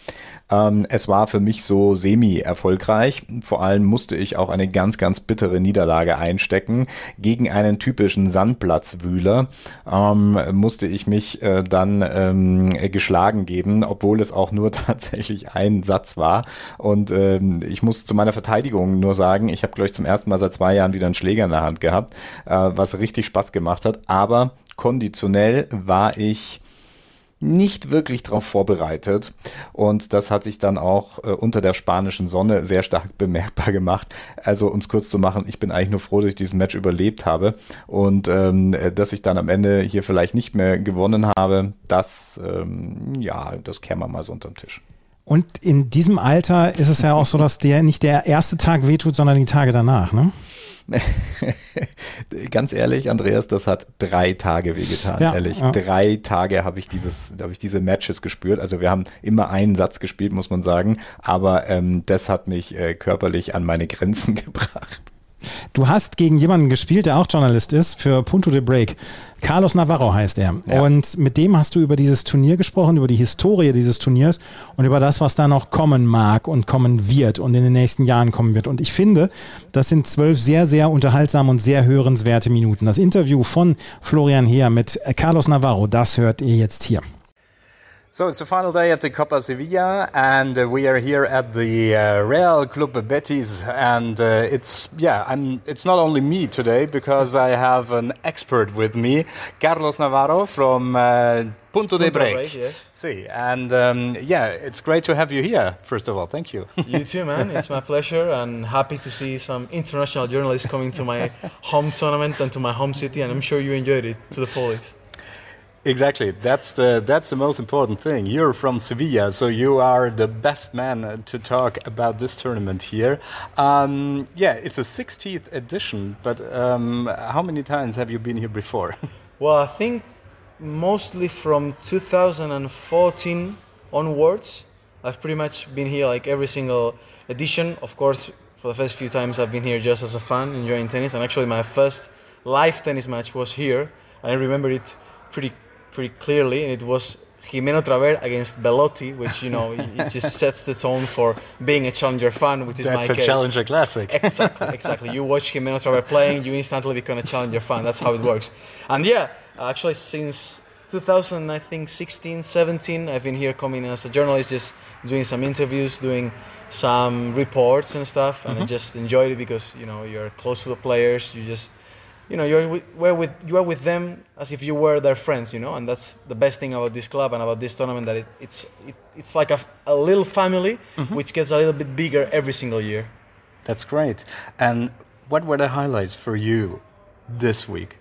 ähm, es war für mich so semi-erfolgreich. Vor allem musste ich auch eine ganz, ganz bittere Niederlage einstecken gegen einen typischen Sandplatzwühler. Ähm, musste ich mich äh, dann ähm, geschlagen geben, obwohl es auch nur tatsächlich ein Satz war. Und ähm, ich muss zu meiner Verteidigung nur sagen, ich habe, glaube ich, zum ersten Mal seit zwei Jahren wieder einen Schläger in der Hand gehabt, äh, was richtig Spaß gemacht hat. Aber konditionell war ich nicht wirklich darauf vorbereitet. Und das hat sich dann auch äh, unter der spanischen Sonne sehr stark bemerkbar gemacht. Also um es kurz zu machen, ich bin eigentlich nur froh, dass ich diesen Match überlebt habe und ähm, dass ich dann am Ende hier vielleicht nicht mehr gewonnen habe. Das, ähm, ja, das käme wir mal so unterm Tisch. Und in diesem Alter ist es ja auch so, dass der nicht der erste Tag wehtut, sondern die Tage danach, ne? Ganz ehrlich, Andreas, das hat drei Tage wehgetan, ja, ehrlich. Ja. Drei Tage habe ich dieses, habe ich diese Matches gespürt. Also wir haben immer einen Satz gespielt, muss man sagen, aber ähm, das hat mich äh, körperlich an meine Grenzen gebracht. Du hast gegen jemanden gespielt, der auch Journalist ist, für Punto de Break. Carlos Navarro heißt er. Ja. Und mit dem hast du über dieses Turnier gesprochen, über die Historie dieses Turniers und über das, was da noch kommen mag und kommen wird und in den nächsten Jahren kommen wird. Und ich finde, das sind zwölf sehr, sehr unterhaltsame und sehr hörenswerte Minuten. Das Interview von Florian Heer mit Carlos Navarro, das hört ihr jetzt hier. So it's the final day at the Copa Sevilla, and uh, we are here at the uh, Real Club Betis, and uh, it's yeah, I'm, it's not only me today because I have an expert with me, Carlos Navarro from uh, Punto, Punto de Break. yes. See, and um, yeah, it's great to have you here. First of all, thank you. you too, man. It's my pleasure, and happy to see some international journalists coming to my home tournament and to my home city, and I'm sure you enjoyed it to the fullest. Exactly. That's the that's the most important thing. You're from Sevilla, so you are the best man to talk about this tournament here. Um, yeah, it's a 60th edition, but um, how many times have you been here before? well, I think mostly from 2014 onwards. I've pretty much been here like every single edition. Of course, for the first few times I've been here just as a fan, enjoying tennis. And actually, my first live tennis match was here. I remember it pretty pretty clearly, and it was Gimeno Traver against Bellotti, which you know it just sets the tone for being a challenger fan, which is That's my a case. challenger classic. Exactly, exactly. You watch Gimeno Traver playing, you instantly become a challenger fan. That's how it works. And yeah, actually since 2000, I think 16, 17, I've been here coming as a journalist, just doing some interviews, doing some reports and stuff, and I mm-hmm. just enjoyed it because you know you're close to the players. You just you know you're with, we're with you are with them as if you were their friends you know and that's the best thing about this club and about this tournament that it, it's it, it's like a, a little family mm-hmm. which gets a little bit bigger every single year That's great. And what were the highlights for you this week?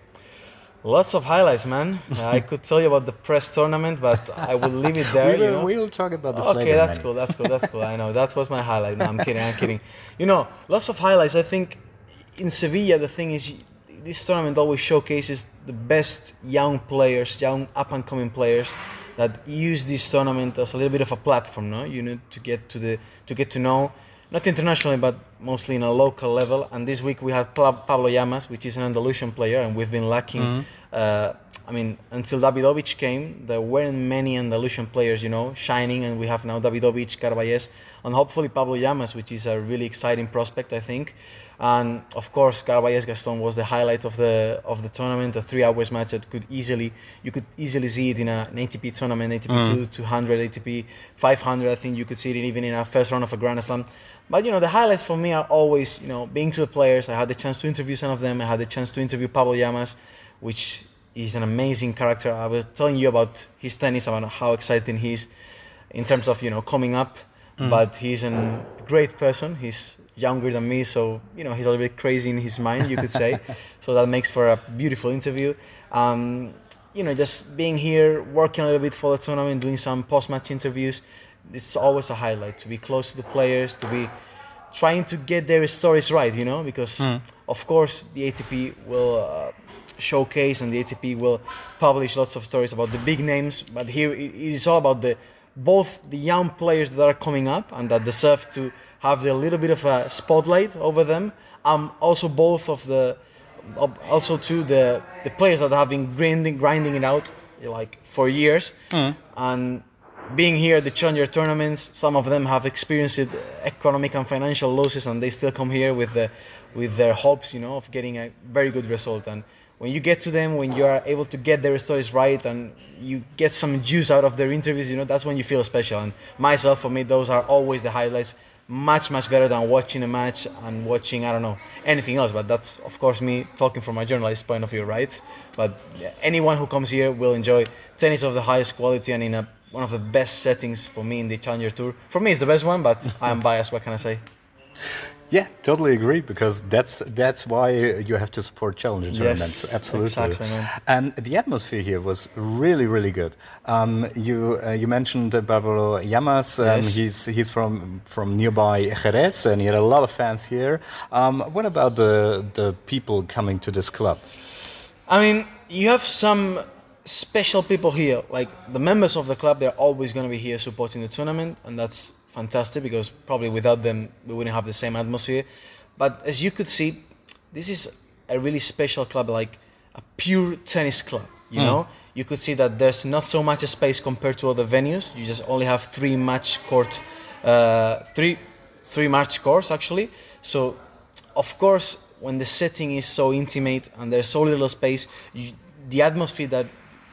lots of highlights man i could tell you about the press tournament but i will leave it there we, will, you know? we will talk about this okay later. that's Manny. cool that's cool that's cool i know that was my highlight no i'm kidding i'm kidding you know lots of highlights i think in sevilla the thing is this tournament always showcases the best young players young up and coming players that use this tournament as a little bit of a platform no? You need to get to the to get to know not internationally but mostly in a local level. And this week we had pablo llamas which is an andalusian player and we've been lacking uh, I mean, until Davidovich came, there weren't many Andalusian players, you know, shining, and we have now Davidovich, Carballés, and hopefully Pablo Llamas, which is a really exciting prospect, I think. And of course, Carballés Gaston was the highlight of the of the tournament, a three hours match that could easily you could easily see it in a, an ATP tournament, ATP mm. 2, 200, ATP 500. I think you could see it even in a first round of a Grand Slam. But you know, the highlights for me are always, you know, being to the players. I had the chance to interview some of them. I had the chance to interview Pablo Llamas, which is an amazing character. I was telling you about his tennis, about how exciting he is in terms of you know coming up. Mm. But he's a great person. He's younger than me, so you know he's a little bit crazy in his mind, you could say. so that makes for a beautiful interview. Um, you know, just being here, working a little bit for the tournament, doing some post-match interviews. It's always a highlight to be close to the players, to be trying to get their stories right, you know, because of course the ATP will uh, showcase and the ATP will publish lots of stories about the big names, but here it is all about the both the young players that are coming up and that deserve to have a little bit of a spotlight over them. Um, also both of the also to the the players that have been grinding grinding it out like for years. And being here at the challenger tournaments some of them have experienced economic and financial losses and they still come here with the with their hopes you know of getting a very good result. And when you get to them when you are able to get their stories right and you get some juice out of their interviews you know that's when you feel special. And myself for me those are always the highlights much much better than watching a match and watching i don't know anything else. But that's of course me talking from my journalist point of view right? But anyone who comes here will enjoy tennis of the highest quality and in a one of the best settings for me in the challenger tour. For me it's the best one but i'm biased what can i say Yeah, totally agree because that's that's why you have to support challenger tournaments. Absolutely. exactly, man. And the atmosphere here was really really good. Um, you uh, you mentioned uh, Pablo Llamas. Um, Yes. He's he's from from nearby Jerez and he had a lot of fans here. Um, what about the the people coming to this club? I mean, you have some special people here. Like the members of the club, they're always going to be here supporting the tournament, and that's fantastic because probably without them, we wouldn't have the same atmosphere. But as you could see, this is a really special club, like a pure tennis club. You know, you could see that there's not so much space compared to other venues. You just only have three match court, uh, three three match courts actually. So, of course, when the setting is so intimate and there's so little space, you, the atmosphere that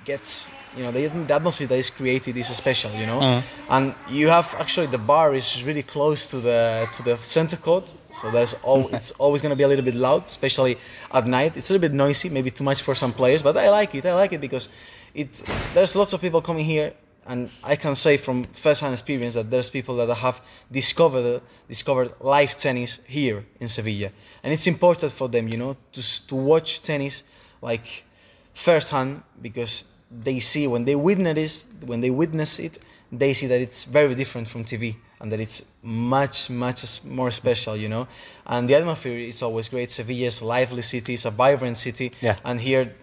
gets you know the, the atmosphere that is created is special you know? Mm. and you have actually the bar is really close to the to the center court so there's all it's always going to be a little bit loud especially at night. It's a little bit noisy maybe too much for some players but i like it i like it because it there's lots of people coming here and I can say from first-hand experience that there's people that have discovered discovered live tennis here in Sevilla, and it's important for them, you know, to to watch tennis like firsthand because they see when they witness it, when they witness it, they see that it's very different from TV and that it's much much more special, you know. And the atmosphere is always great. Sevilla is a lively city, it's a vibrant city, yeah. and here,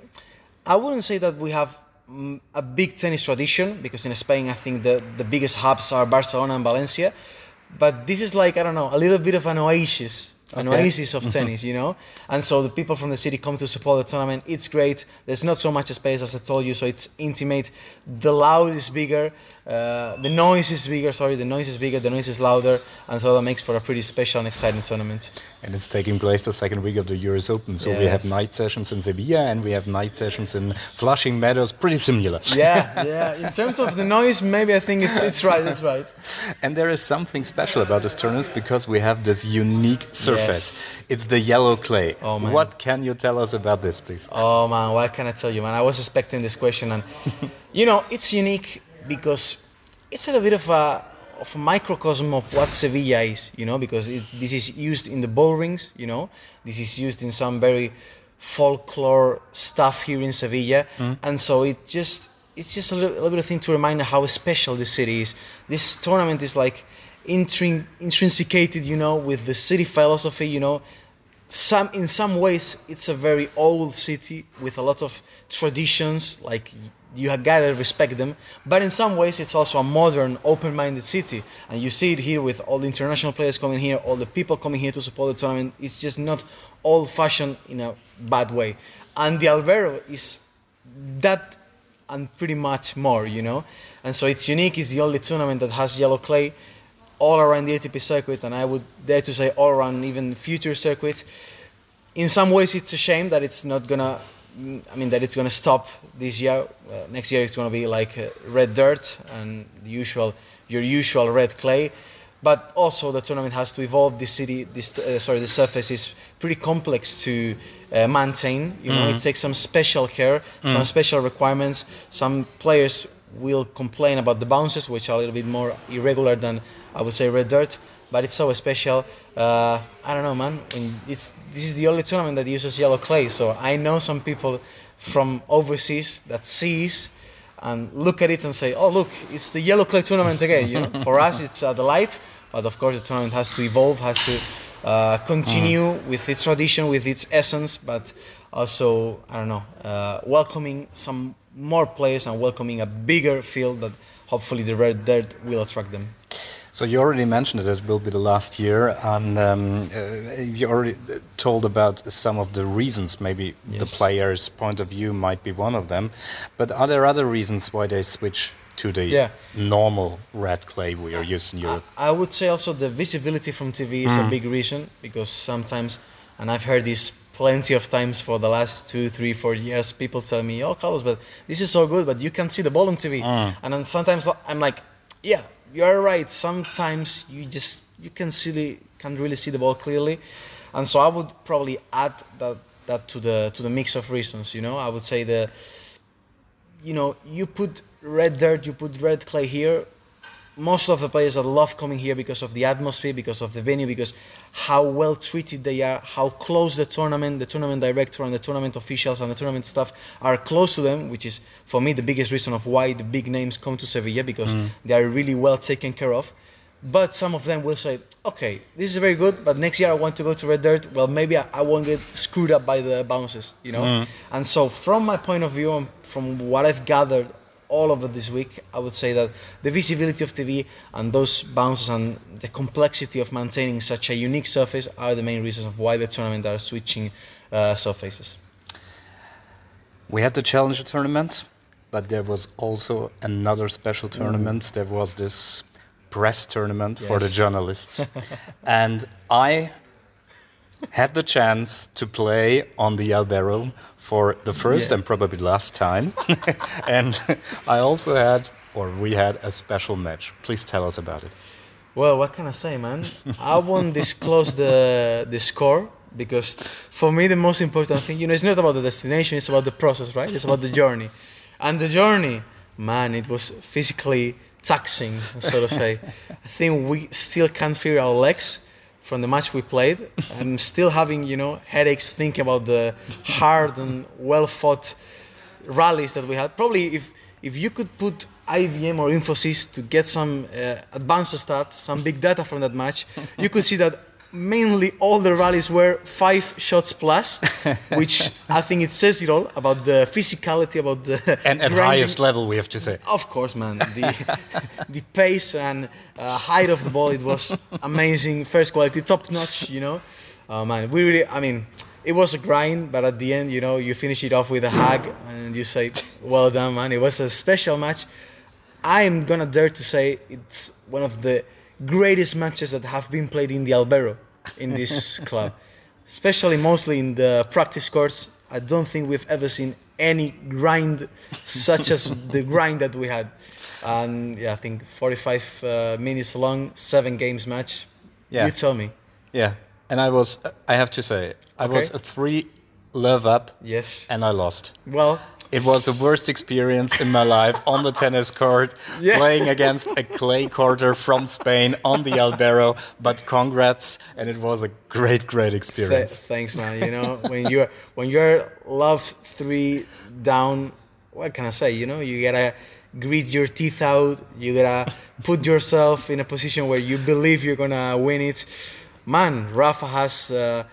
I wouldn't say that we have mm, a big tennis tradition because in Spain I think the, the biggest hubs are Barcelona and Valencia, but this is like I don't know a little bit of an oasis an okay. oasis of mm-hmm. tennis, you know. And so the people from the city come to support the tournament. It's great. There's not so much space as I told you, so it's intimate. The loud is bigger. Uh, the noise is bigger, sorry, the noise is bigger, the noise is louder, and so that makes for a pretty special and exciting tournament. And it's taking place the second week of the US Open, so yes. we have night sessions in Sevilla and we have night sessions in Flushing Meadows, pretty similar. Yeah, yeah. In terms of the noise, maybe I think it's, it's right, it's right. And there is something special about this tournament because we have this unique surface. Yes. It's the yellow clay. Oh, man. What can you tell us about this, please? Oh, man, what can I tell you, man? I was expecting this question, and you know, it's unique because it's a little bit of a of a microcosm of what Sevilla is, you know, because it, this is used in the ball rings, you know, this is used in some very folklore stuff here in Sevilla, mm. and so it just it's just a little, a little, bit of thing to remind how special this city is. This tournament is like intrin- intrinsicated, you know, with the city philosophy, you know. Some in some ways, it's a very old city with a lot of traditions, like you have gotta respect them. But in some ways, it's also a modern, open-minded city, and you see it here with all the international players coming here, all the people coming here to support the tournament. It's just not old-fashioned in a bad way, and the Albero is that and pretty much more, you know. And so it's unique. It's the only tournament that has yellow clay all around the ATP circuit, and I would dare to say all around even future circuits. In some ways, it's a shame that it's not gonna I mean that it's going to stop this year. Uh, next year it's going to be like uh, red dirt and the usual your usual red clay. But also the tournament has to evolve. The city, this uh, sorry, the surface is pretty complex to uh, maintain. You know, mm. it takes some special care, mm. some special requirements. Some players will complain about the bounces, which are a little bit more irregular than I would say red dirt but it's so special. Uh, I don't know, man. it's this is the only tournament that uses yellow clay, so I know some people from overseas that sees and look at it and say, "Oh, look, it's the yellow clay tournament again." You know, for us, it's a delight, but of course, the tournament has to evolve, has to uh, continue mm. with its tradition, with its essence, but also, I don't know, uh, welcoming some more players and welcoming a bigger field that hopefully the red dirt will attract them. So you already mentioned it, it will be the last year, and um, uh, you already told about some of the reasons. Maybe yes. the player's point of view might be one of them, but are there other reasons why they switch to the yeah. normal red clay we are used in Europe? I, I would say also the visibility from TV is mm. a big reason because sometimes, and I've heard this plenty of times for the last two, three, four years. People tell me, "Oh, Carlos, but this is so good, but you can't see the ball on TV," mm. and then sometimes I'm like, "Yeah, you're right. Sometimes you just you can see can't really see the ball clearly, and so I would probably add that that to the to the mix of reasons. You know, I would say the you know you put red dirt, you put red clay here most of the players that love coming here because of the atmosphere, because of the venue, because how well treated they are, how close the tournament, the tournament director and the tournament officials and the tournament staff are close to them, which is for me the biggest reason of why the big names come to Sevilla because mm. they are really well taken care of. But some of them will say, okay, this is very good, but next year I want to go to Red Dirt. Well, maybe I, I won't get screwed up by the bounces, you know? Mm. And so, from my point of view, and from what I've gathered all over this week, I would say that the visibility of TV and those bounces and the complexity of maintaining such a unique surface are the main reasons of why the tournament are switching uh, surfaces. We had the Challenger tournament, but there was also another special tournament. Mm. There was this press tournament yes. for the journalists. and I had the chance to play on the Albero for the first yeah. and probably last time. and I also had, or we had, a special match. Please tell us about it. Well, what can I say, man? I won't disclose the the score because for me the most important thing, you know, it's not about the destination; it's about the process, right? It's about the journey, and the journey, man, it was physically taxing, so to say. I think we still can't feel our legs from the match we played. I'm still having, you know, headaches thinking about the hard and well fought rallies that we had. Probably if if you could put IBM or Infosys to get some uh, advanced stats, some big data from that match, you could see that mainly all the rallies were five shots plus, which I think it says it all about the physicality, about the and at highest level, we have to say. Of course, man. The the pace and uh, height of the ball, it was amazing. First quality, top notch. You know, oh man, we really. I mean, it was a grind, but at the end, you know, you finish it off with a hug and you say, "Well done, man." It was a special match. I'm gonna dare to say it's one of the greatest matches that have been played in the Albero in this club, especially mostly in the practice courts. I don't think we've ever seen any grind such as the grind that we had. And yeah, I think 45 uh, minutes long, seven games match. Yeah. You tell me. Yeah. And I was, I have to say, I okay. was a three love up. Yes. And I lost. Well, it was the worst experience in my life on the tennis court, yeah. playing against a clay courter from Spain on the Albero. But congrats, and it was a great, great experience. Th thanks, man. You know, when you're when you're love three down, what can I say? You know, you gotta grit your teeth out. You gotta put yourself in a position where you believe you're gonna win it. Man, Rafa has uh,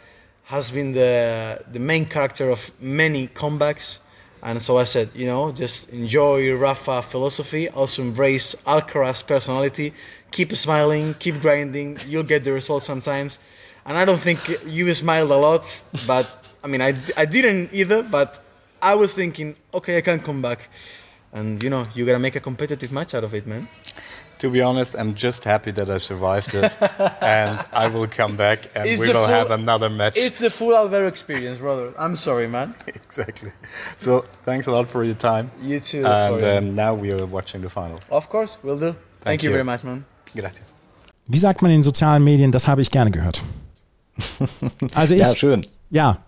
has been the the main character of many comebacks and so I said, you know, just enjoy Rafa philosophy, also embrace Alcaraz personality, keep smiling, keep grinding, you'll get the results sometimes. And I don't think you smiled a lot, but I mean, I, I didn't either, but I was thinking, okay, I can come back. And you know, you gotta make a competitive match out of it, man to be honest, I'm just happy that I survived it, and I will come back and it's we will full, have another match. It's the full Albero experience, brother. I'm sorry, man. exactly. So thanks a lot for your time. You too. And um, now we are watching the final. Of course, we'll do. Thank, Thank you. you very much, man. Gracias. Wie sagt man in sozialen Medien? Das habe ich gerne gehört. Also ich, ja, schön. Ja.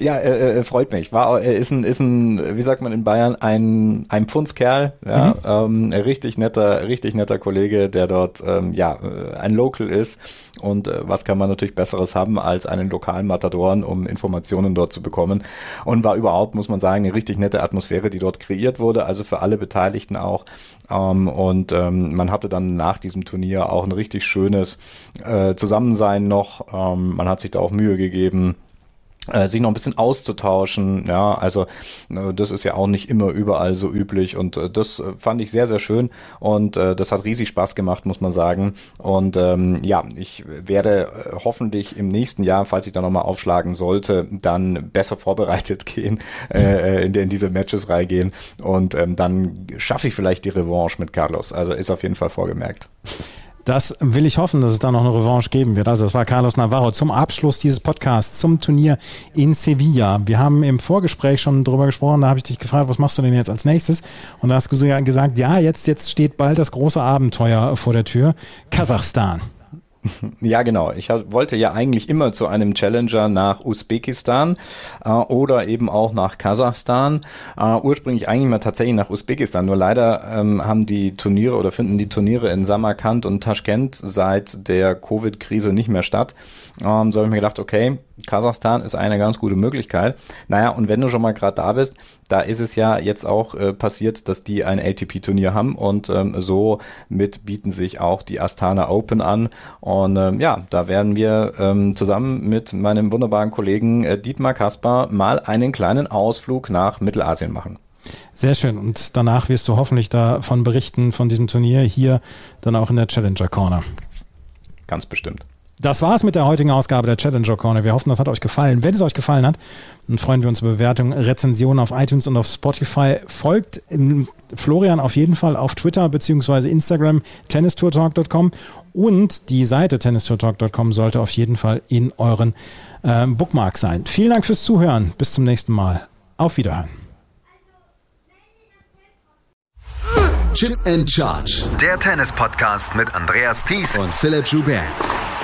Ja, äh, äh, freut mich. War, äh, ist ein, ist ein, wie sagt man in Bayern, ein, ein Pfundskerl, ja, mhm. ähm, richtig netter, richtig netter Kollege, der dort, ähm, ja, äh, ein Local ist. Und äh, was kann man natürlich Besseres haben als einen lokalen Matadoren, um Informationen dort zu bekommen. Und war überhaupt, muss man sagen, eine richtig nette Atmosphäre, die dort kreiert wurde, also für alle Beteiligten auch. Ähm, und ähm, man hatte dann nach diesem Turnier auch ein richtig schönes äh, Zusammensein noch. Ähm, man hat sich da auch Mühe gegeben äh, sich noch ein bisschen auszutauschen. Ja, also äh, das ist ja auch nicht immer überall so üblich und äh, das fand ich sehr, sehr schön und das hat riesig Spaß gemacht, muss man sagen. Und ähm, ja, ich werde hoffentlich im nächsten Jahr, falls ich da nochmal aufschlagen sollte, dann besser vorbereitet gehen, äh, in, in diese Matches reingehen und ähm, dann schaffe ich vielleicht die Revanche mit Carlos. Also ist auf jeden Fall vorgemerkt. Das will ich hoffen, dass es da noch eine Revanche geben wird. Also das war Carlos Navarro zum Abschluss dieses Podcasts zum Turnier in Sevilla. Wir haben im Vorgespräch schon drüber gesprochen, da habe ich dich gefragt, was machst du denn jetzt als nächstes? Und da hast du gesagt, ja, jetzt, jetzt steht bald das große Abenteuer vor der Tür. Kasachstan. Ja, genau. Ich wollte ja eigentlich immer zu einem Challenger nach Usbekistan äh, oder eben auch nach Kasachstan. Äh, ursprünglich eigentlich mal tatsächlich nach Usbekistan. Nur leider ähm, haben die Turniere oder finden die Turniere in Samarkand und Taschkent seit der Covid-Krise nicht mehr statt. Ähm, so habe ich mir gedacht, okay, Kasachstan ist eine ganz gute Möglichkeit. Naja, und wenn du schon mal gerade da bist, da ist es ja jetzt auch äh, passiert, dass die ein ATP-Turnier haben und ähm, so mit bieten sich auch die Astana Open an. Und ähm, ja, da werden wir ähm, zusammen mit meinem wunderbaren Kollegen äh, Dietmar Kaspar mal einen kleinen Ausflug nach Mittelasien machen. Sehr schön. Und danach wirst du hoffentlich davon berichten, von diesem Turnier hier dann auch in der Challenger Corner. Ganz bestimmt. Das war's mit der heutigen Ausgabe der Challenger Corner. Wir hoffen, das hat euch gefallen. Wenn es euch gefallen hat, dann freuen wir uns über Bewertungen, Rezensionen auf iTunes und auf Spotify. Folgt Florian auf jeden Fall auf Twitter bzw. Instagram tennistourtalk.com und die Seite tennistourtalk.com sollte auf jeden Fall in euren äh, Bookmark sein. Vielen Dank fürs Zuhören. Bis zum nächsten Mal. Auf Wiederhören. Chip and Charge. Der Tennis-Podcast mit Andreas Thies und Philipp Joubert.